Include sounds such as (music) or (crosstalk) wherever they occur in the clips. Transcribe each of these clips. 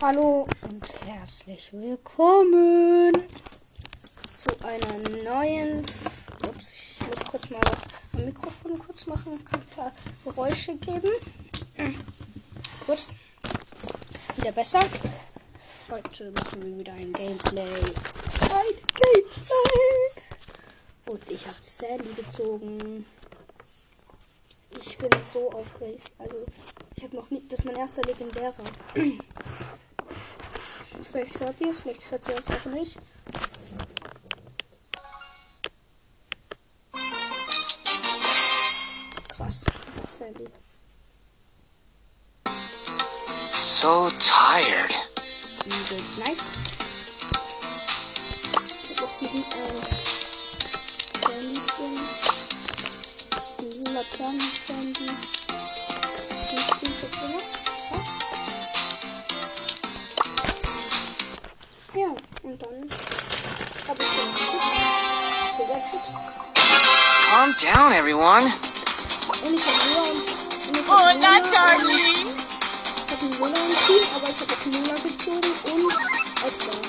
Hallo und herzlich willkommen zu einer neuen. Ups, ich muss kurz mal was am Mikrofon kurz machen. Kann ein paar Geräusche geben. (clears throat) Gut. Wieder besser. Heute machen wir wieder ein Gameplay. Ein Gameplay! Und ich habe Sandy gezogen. Ich bin so aufgeregt. Also, ich habe noch nie. Das ist mein erster legendärer. (clears throat) vielleicht hört ihr es, vielleicht hört ihr es auch nicht. Krass. Sandy. So tired. Übelst nice. Ich hab auch diesen, äh, Sandy Skin. Diesen Laternen Sandy. Den Skin jetzt immer. Calm down, everyone. Und ich hab Lola und, und ich hab Oh, Lola na, und- darling. Ich habe einen Lola im Team, aber ich habe auch Lola gezogen und Edgar.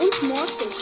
Und Mortis.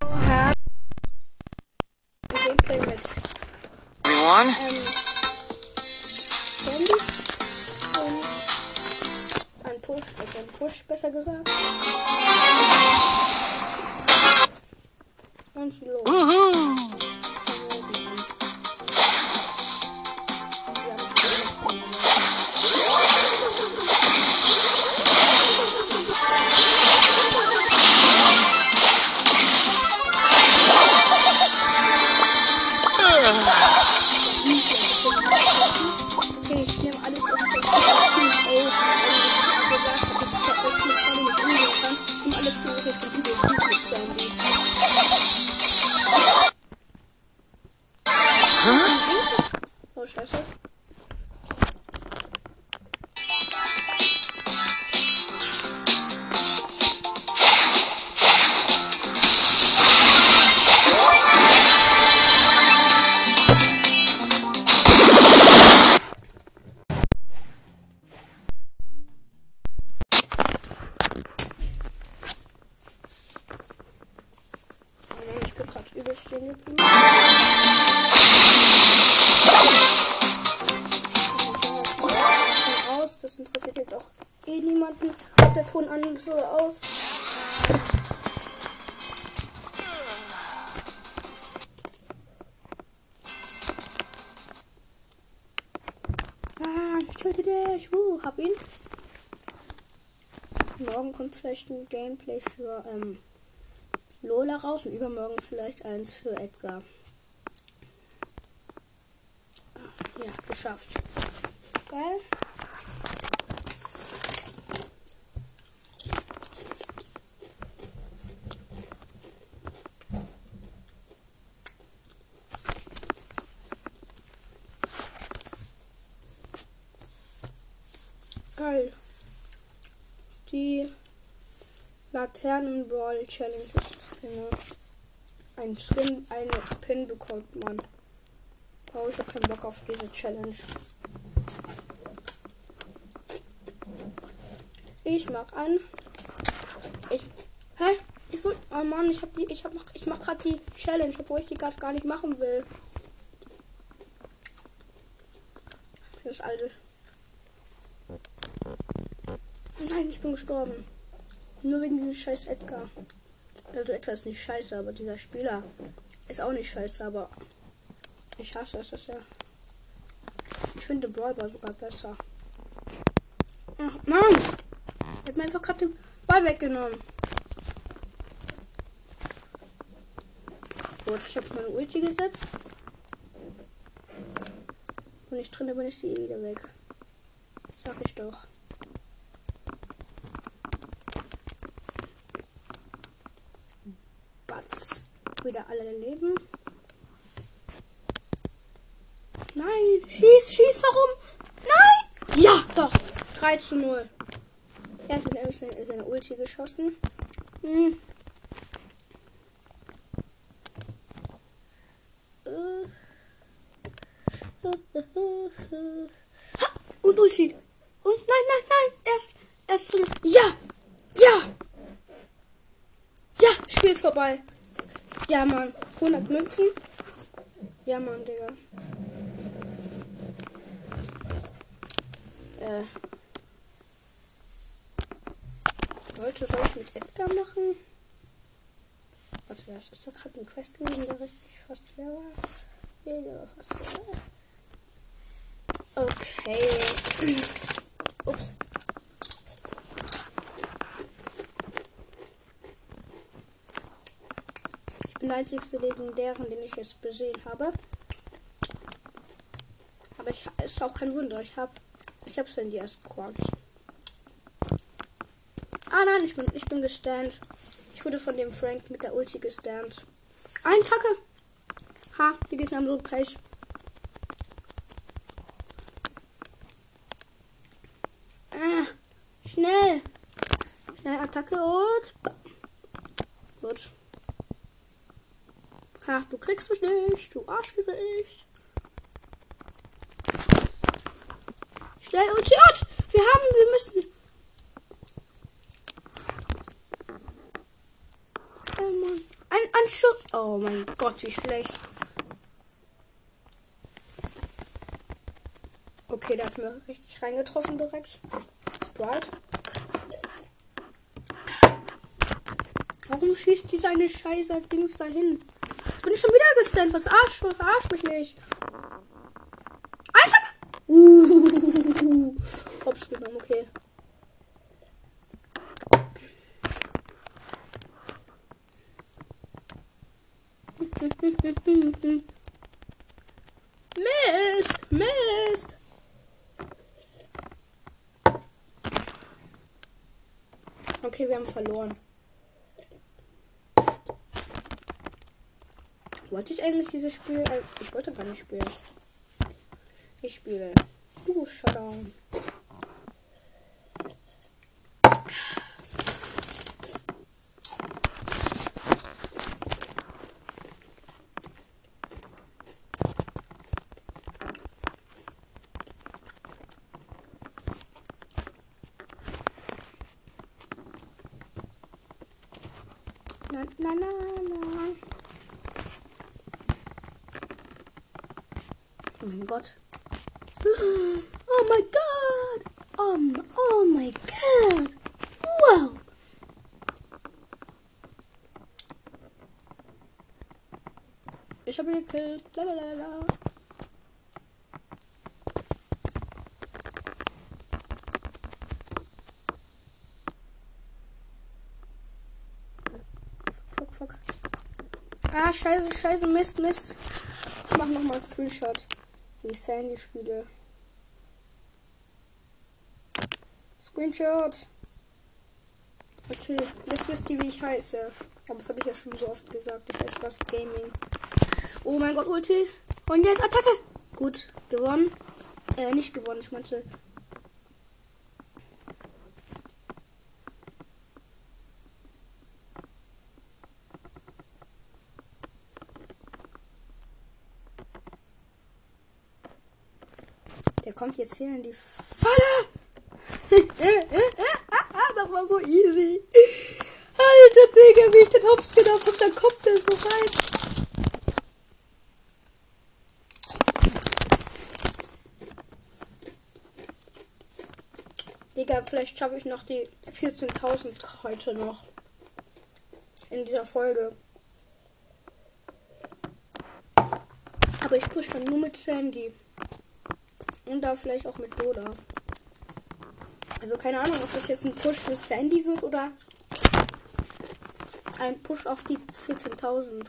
Ah, hier. Ja. Gameplay mit Everyone. ähm, Sandy und ein Push, also ein Push besser gesagt. Und los. Hab ihn. Morgen kommt vielleicht ein Gameplay für ähm, Lola raus und übermorgen vielleicht eins für Edgar. Ah, Ja, geschafft. Geil. Geil. Die Laternen-Brawl Challenge ist eine, ein Skin, eine Pin bekommt man. Oh, ich hab keinen Bock auf diese Challenge. Ich mach an. Ich. Hä? Ich wollte. Oh Mann, ich hab die. Ich hab mach, ich mach grad die Challenge, obwohl ich die gerade gar nicht machen will. Das alte. Nein, ich bin gestorben. Nur wegen diesem scheiß Edgar. Also Edgar ist nicht scheiße, aber dieser Spieler ist auch nicht scheiße, aber ich hasse es, dass er. Ich finde Brawl Ball sogar besser. Ach, Mann! Er hat mir einfach gerade den Ball weggenommen. Gut, ich habe meine Ulti gesetzt. Und ich drin, dann ist sie eh wieder weg. Sag ich doch. Wieder alle leben. Nein, schieß, schieß darum. Nein! Ja, doch. 3 zu 0. Er hat mit seine, seine Ulti geschossen. Hm. Und Ulti. Und nein, nein, nein. Erst, erst drin. Ja. Ja. Ja, Spiel ist vorbei. Ja, Mann. 100 Münzen. Ja, Mann, Digga. Äh. Leute, soll ich mit Edgar machen? Warte, das ist doch gerade ein Quest gewesen, der richtig fast schwer war. Nee, der war fast schwer. Okay. (clears throat) Ups. Ich bin der einzigste Legendären, den ich jetzt besehen habe. Aber ich ist auch kein Wunder. Ich habe ich hab's die ersten Quarks. Ah nein, ich bin ich bin gestand. Ich wurde von dem Frank mit der Ulti gestand. Ein Tacke. Ha, die Gegner haben so gleich. Ah, schnell. Schnell Attacke und. Gut. Ha, du kriegst mich nicht, du Arschgesicht. Schnell und Tjot! Wir haben, wir müssen. Oh Mann. Ein Anschuss. Oh mein Gott, wie schlecht. Okay, der hat mir richtig reingetroffen direkt. Sprite. Warum schießt die seine scheiße Dings dahin? Bin ich schon wieder gestannt. Was arsch, arsch mich nicht. Alter! Uh, hops okay. Mist, Mist. Okay, wir haben verloren. Wollte ich eigentlich dieses Spiel? äh, Ich wollte gar nicht spielen. Ich spiele. Du Shutdown. Na, na, na, na. Mein Gott. Oh my god. Um, oh my god. Wow. Ich habe ihn gekillt. Lalalala. Ah, scheiße, scheiße, Mist, Mist. Ich mach nochmal einen Screenshot. Wie ich Sandy spiele. Screenshot. Okay, jetzt wisst ihr, wie ich heiße. Aber das habe ich ja schon so oft gesagt. Ich heiße was Gaming. Oh mein Gott, Ulti. Und jetzt Attacke. Gut, gewonnen. Äh, nicht gewonnen, ich meinte. Kommt jetzt hier in die Falle. (laughs) das war so easy. Alter Digga, wie ich den Hops genommen hab, dann kommt der so rein. Digga, vielleicht schaffe ich noch die 14.000 heute noch. In dieser Folge. Aber ich push dann nur mit Sandy. Und da vielleicht auch mit Lola. Also keine Ahnung, ob das jetzt ein Push für Sandy wird oder ein Push auf die 14.000.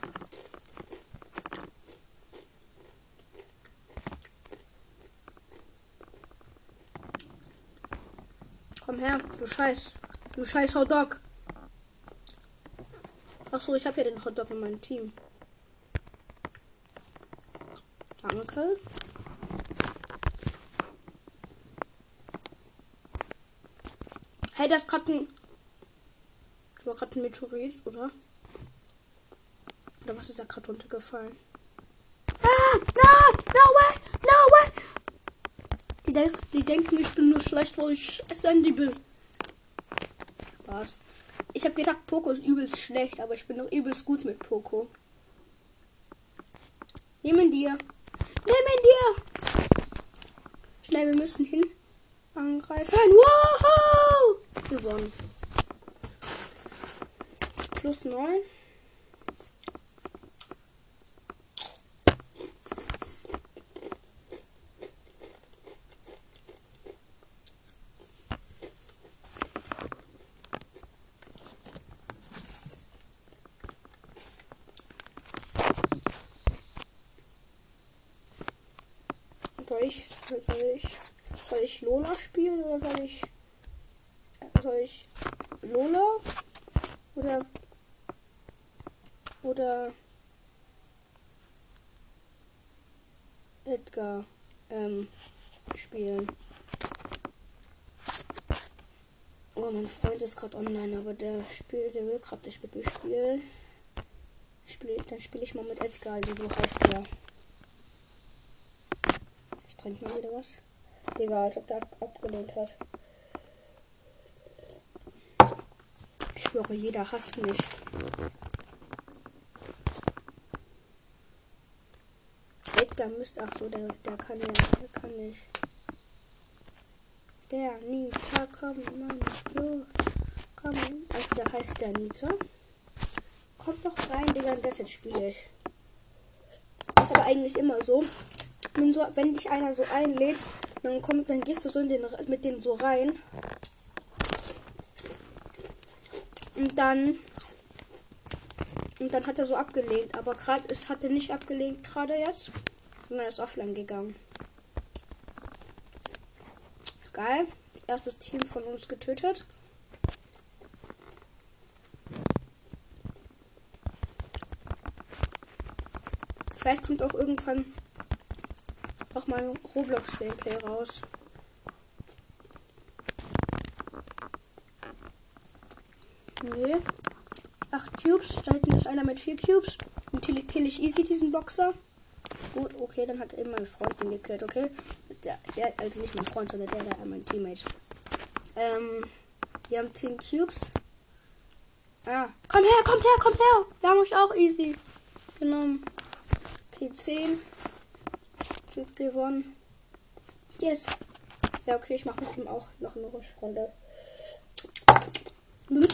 Komm her, du Scheiß. Du Scheiß Hotdog. Ach so, ich habe ja den Hotdog in meinem Team. Danke. Das ist gerade ein. Das war gerade ein Meteorit, oder? Oder was ist da gerade runtergefallen? Ah! No! No way! No way! Die, denk die denken, ich bin nur schlecht, weil ich Sandy bin. Was? Ich habe gedacht, Poco ist übelst schlecht, aber ich bin doch übelst gut mit Poco. Nehmen dir. Nehmen dir. Schnell, wir müssen hin. Angreifen. Wow! Gewonnen. Plus 9. Soll ich, soll ich, soll ich Lola spielen oder soll ich, ich Lola oder oder Edgar ähm, spielen? Oh, mein Freund ist gerade online, aber der spielt, der will gerade nicht mit mir spielen. Spiel, dann spiele ich mal mit Edgar, also so heißt der. Ich trinke mal wieder was. Egal, als ob der ab abgelehnt hat. Schwöre, jeder hasst mich. Edgar müsste. Ach so, der, der kann ja. Der kann nicht. Der Nita, komm, Mann, so. Komm, also heißt der Nita. Kommt doch rein, Digga, und das jetzt spiele ich. Ist aber eigentlich immer so. Wenn, so, wenn dich einer so einlädt, dann kommt, dann gehst du so in den, mit dem so rein. Und dann. Und dann hat er so abgelehnt. Aber gerade ist hat er nicht abgelehnt gerade jetzt, sondern ist offline gegangen. Geil. Erstes Team von uns getötet. Vielleicht kommt auch irgendwann auch mal Roblox-Gameplay raus. Nee. Acht Cubes. Da hinten ist einer mit vier Cubes. Und kill ich easy diesen Boxer. Gut, okay, dann hat eben mein Freund den gekillt, okay? Der, der, also nicht mein Freund, sondern der, der mein Teammate. Ähm, wir haben 10 Cubes. Ah, komm her, kommt her, kommt her. Wir haben euch auch easy genommen. Okay, 10. Cube gewonnen. Yes. Ja, okay, ich mache mit ihm auch noch eine Runde. Hm.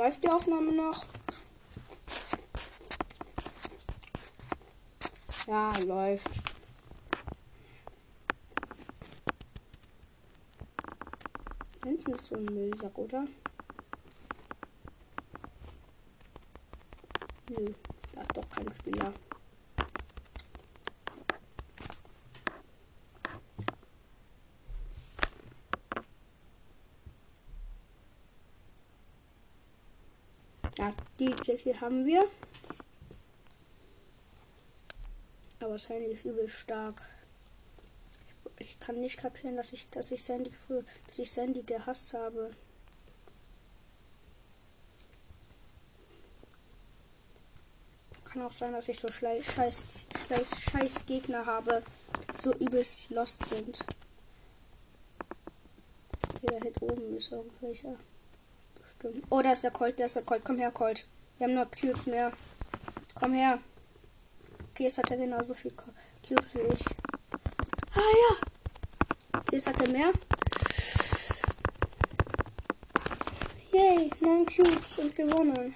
Läuft die Aufnahme noch? Ja, läuft. Hinten ist so ein Müllsack, oder? Nö, da ist doch kein Spieler. Ja, Jackie haben wir. Aber Sandy ist übel stark. Ich, kann nicht kapieren, dass ich, dass ich Sandy für, dass ich Sandy gehasst habe. Kann auch sein, dass ich so scheiß, scheiß, scheiß Gegner habe, so übelst lost sind. Hier oben ist irgendwelcher. Bestimmt. Oh, da ist der Colt, da ist der Colt. Komm her, Colt. Wir haben noch Cubes mehr. Komm her. Okay, jetzt hat er genauso viel Cubes wie ich. Ah ja. Jetzt hat er mehr. Yay, 9 Cubes und gewonnen.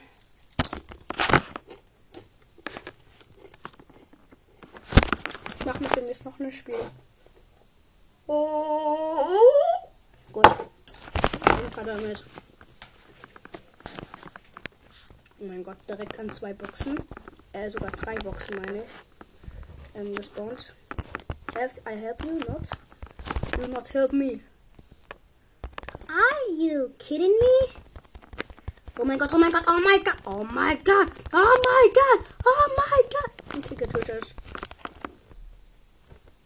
Ich mach mit dem jetzt noch ein Spiel. Oh. Gut. Ein paar damit. Oh mein Gott, direkt an zwei Boxen. Äh, sogar drei Boxen, meine ich. Ähm, gespawnt. Yes, I help you, not. You not help me. Are you kidding me? Oh mein Gott, oh mein Gott, oh mein Gott, oh mein Gott, oh mein Gott, oh mein Gott. Ein Tick getötet.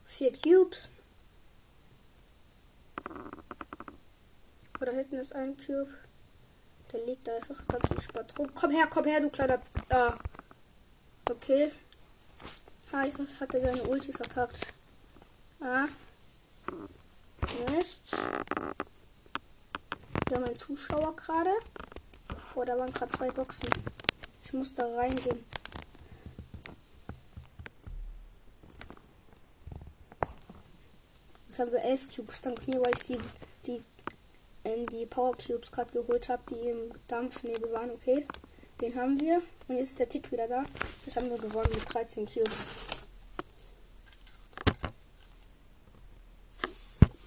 Vier Cubes. Oder hinten ist ein Cube. Der liegt da einfach ganz entspannt rum. Komm her, komm her, du kleiner. Ah. Okay. Ah, ich hatte seine Ulti verkackt. Ah. Mist. Wir haben einen Zuschauer gerade. Oh, da waren gerade zwei Boxen. Ich muss da reingehen. Jetzt haben wir elf Cubes dank mir, weil ich die, die, ähm, die Power Cubes gerade geholt habe, die im Dampfnebel waren. Okay, den haben wir. Und jetzt ist der Tick wieder da. Das haben wir gewonnen mit 13 Cubes.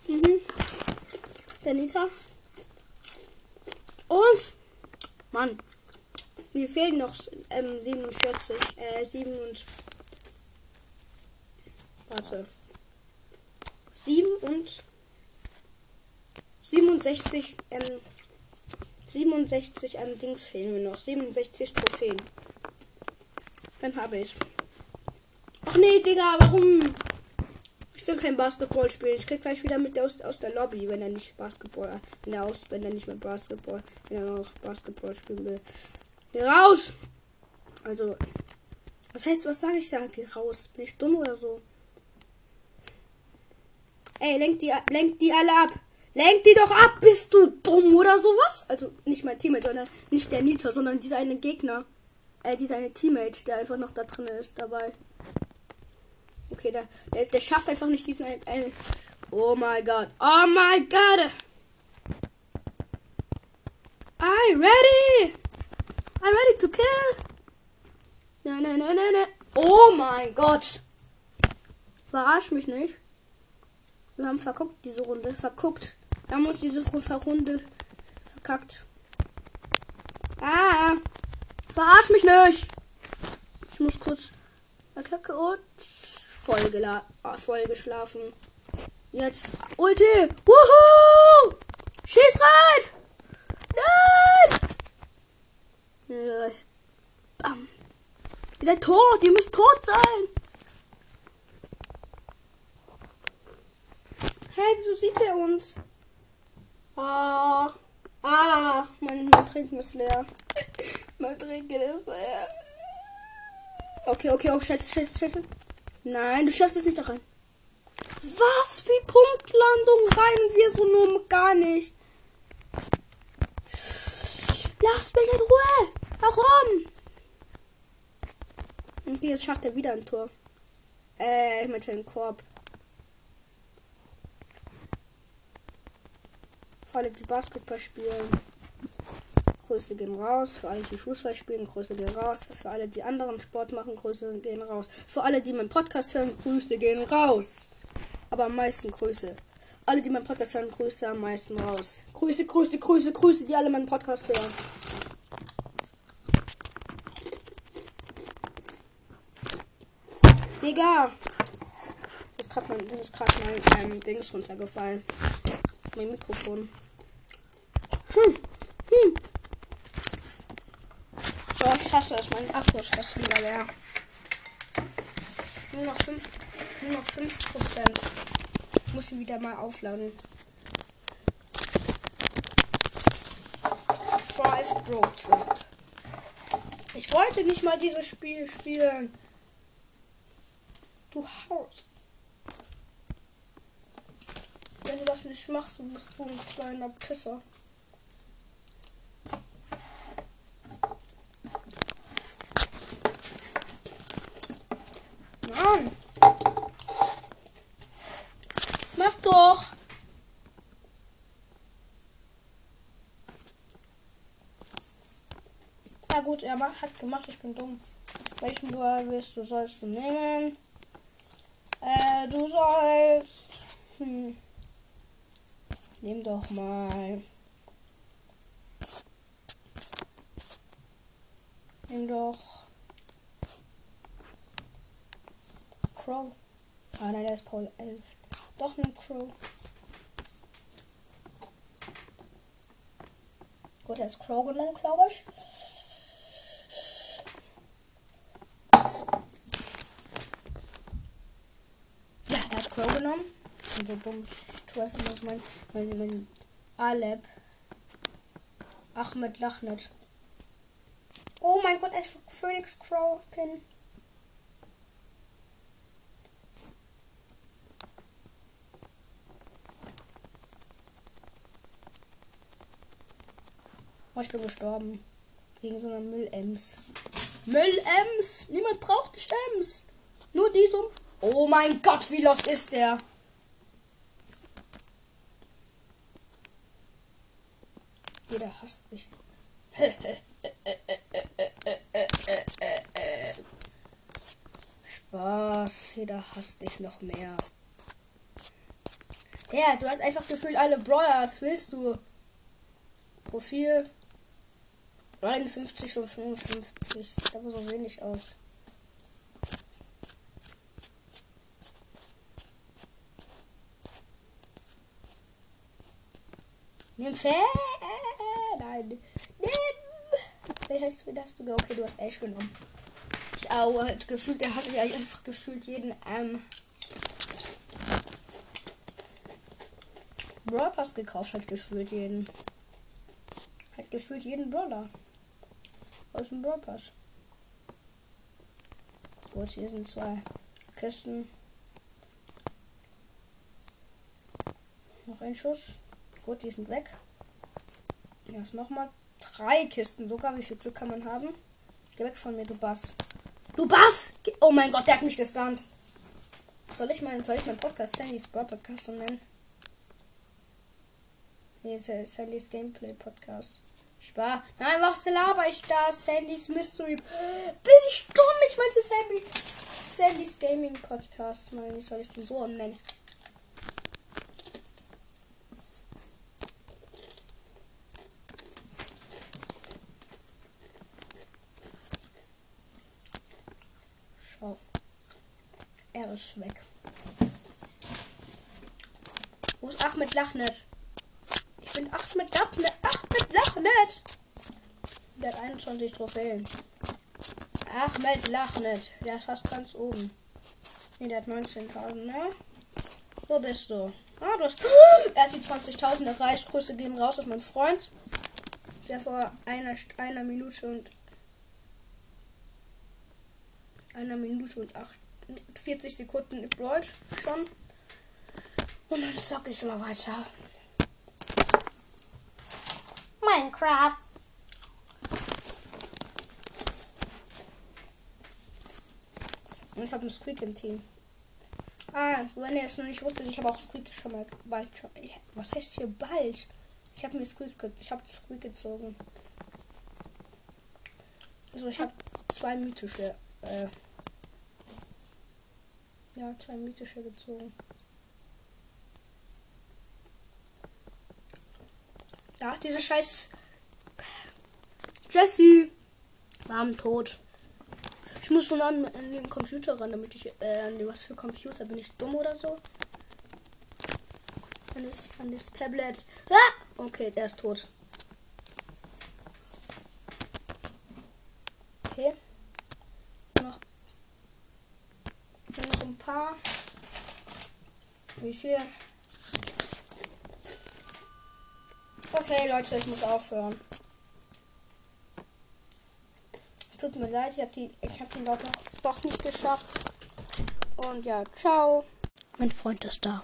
Mhm. Der Nita. Und Mann. Mir fehlen noch ähm, 47. Äh, 7 und. Warte. 7 und. 67, ähm. 67 an Dings fehlen mir noch. 67 Trophäen. Dann habe ich. Ach nee, Digga, warum? Ich will kein Basketball spielen. Ich krieg gleich wieder mit aus, aus der Lobby, wenn er nicht Basketball, wenn er aus, wenn er nicht mehr Basketball, wenn er noch Basketball spielen will. Geh raus! Also, was heißt, was sage ich da? Geh raus. Bin ich dumm oder so? Ey, lenk die, lenk die alle ab. Lenk die doch ab, bist du dumm oder sowas? Also nicht mein Teammate, sondern nicht der Nita, sondern dieser eine Gegner. Äh, dieser eine Teammate, der einfach noch da drin ist dabei. Okay, der, der, der schafft einfach nicht diesen. Äh, oh my god. Oh my god. I ready. I ready to kill. Nein, nein, nein, nein, nein. Oh mein Gott. Verarsch mich nicht. Wir haben verguckt diese Runde. Verguckt. Haben uns diese Runde verkackt. Ah. Verarsch mich nicht. Ich muss kurz. Kacke und voll, geschlafen. Jetzt Ulti. Wuhu! Schieß rein! Nein! Äh, bam. Ihr seid tot, ihr müsst tot sein. Hey, wieso sieht er uns? Ah, ah, mein, mein Trinken ist leer. (coughs) mein Trinken ist leer. Okay, okay, oh, scheiße, scheiße, scheiße. Nein, du schaffst es nicht da rein. Was? Wie Punktlandung rein wir so nur gar nicht. Lass mich in Ruhe. Warum? Und jetzt schafft er wieder ein Tor. Äh, mit dem Korb. Für alle, die Basketball spielen. Grüße gehen raus. Für alle, die Fußball spielen, Grüße gehen raus. Für alle, die anderen Sport machen, Grüße gehen raus. Für alle, die meinen Podcast hören, Grüße gehen raus. Aber am meisten Grüße. Alle, die meinen Podcast hören, Grüße am meisten raus. Grüße, Grüße, Grüße, Grüße, die alle meinen Podcast hören. Digga! Das ist gerade mein, mein ähm, Dings runtergefallen. Mein Mikrofon. Hm. Hm. So, ich hasse es, mein Akku ist fast wieder leer. Nur noch 5, nur noch 5 Prozent. Ich muss ihn wieder mal aufladen. 5 Prozent. Ich wollte nicht mal dieses Spiel spielen. Du haust. Wenn du das nicht machst, du bist du ein kleiner Pisser. Mann. Ja, gut, er hat gemacht, ich bin dumm. Welchen Brawler willst du, sollst du nehmen? Äh, du sollst. Hm. Nimm doch mal. Nimm doch. Crow. Ah nein, der ist Paul 11. Doch ein Crow. Gut, er ist Crow genommen, glaube ich. Genommen. Ich bin so dumm. Einfach noch mein, mein, mein Aleb. Ahmed Lachnet. Oh mein Gott, einfach Phoenix Crow Pin. Oh, ich bin gestorben. Wegen so einer Müll-Ems. Müll-Ems! Niemand braucht Ems. Nur diesem. Oh mein Gott, wie los ist der? Jeder hasst mich. Spaß, jeder hasst mich noch mehr. Ja, du hast einfach gefühlt alle Brawler. Was willst du? Profil 51 und 55. Sieht aber so wenig aus. Nimm Fan! Nein. Nimm! Wer hast du das? Okay, du hast Ash genommen. Ich auch. Gefühlt, er hatte ja einfach gefühlt jeden ähm, Brawl Pass gekauft, hat gefühlt jeden. Hat gefühlt jeden Brawler. Aus dem Brawl Pass. Gut, hier sind zwei Kisten. Noch ein Schuss. Gut, die sind weg. Ist nochmal drei Kisten sogar. Wie viel Glück kann man haben? Geh weg von mir, du Bass. Du Bass! Oh mein Gott, der hat mich gestunt. Soll ich meinen, soll Podcast Sandys Brawl Podcast so nennen? Nee, Sandys Gameplay Podcast. Spar. Nein, was laber ich da? Sandys Mystery. Bin ich dumm? Ich meinte Sandy, Sandys Gaming Podcast. Nein, soll ich den so nennen? Er weg. Wo ist Ahmed Lachnet? Ich bin Ahmed Lachnet. Ahmed Lachnet. Der hat 21 Trophäen. Ahmed Lachnet. Der ist fast ganz oben. Ne, der hat 19.000, ne? Wo bist du? Ah, du hast. (gasps) Er hat die 20.000 erreicht. Grüße gehen raus auf meinen Freund. Der vor einer, einer Minute und. Einer Minute und 48 Sekunden rollt schon. Und dann zocke ich mal weiter. Minecraft. Und ich habe einen Squeak im Team. Ah, wenn ihr es noch nicht wusstet, ich habe auch Squeak schon mal bald. Was heißt hier bald? Ich habe mir Squeak, ich habe Squeak gezogen. Also ich habe zwei mythische, äh, ja, zwei mythische gezogen. Ach, diese scheiß Jesse. Warm tot. Ich muss schon an, an den Computer ran, damit ich, äh, was für Computer? Bin ich dumm oder so? An das, an das Tablet. Ah! Okay, der ist tot. Okay. Noch, paar. Wie viel? Okay, Leute, ich muss aufhören. Tut mir leid, ich habe habe den Lauf doch nicht geschafft. Und ja, ciao. Mein Freund ist da.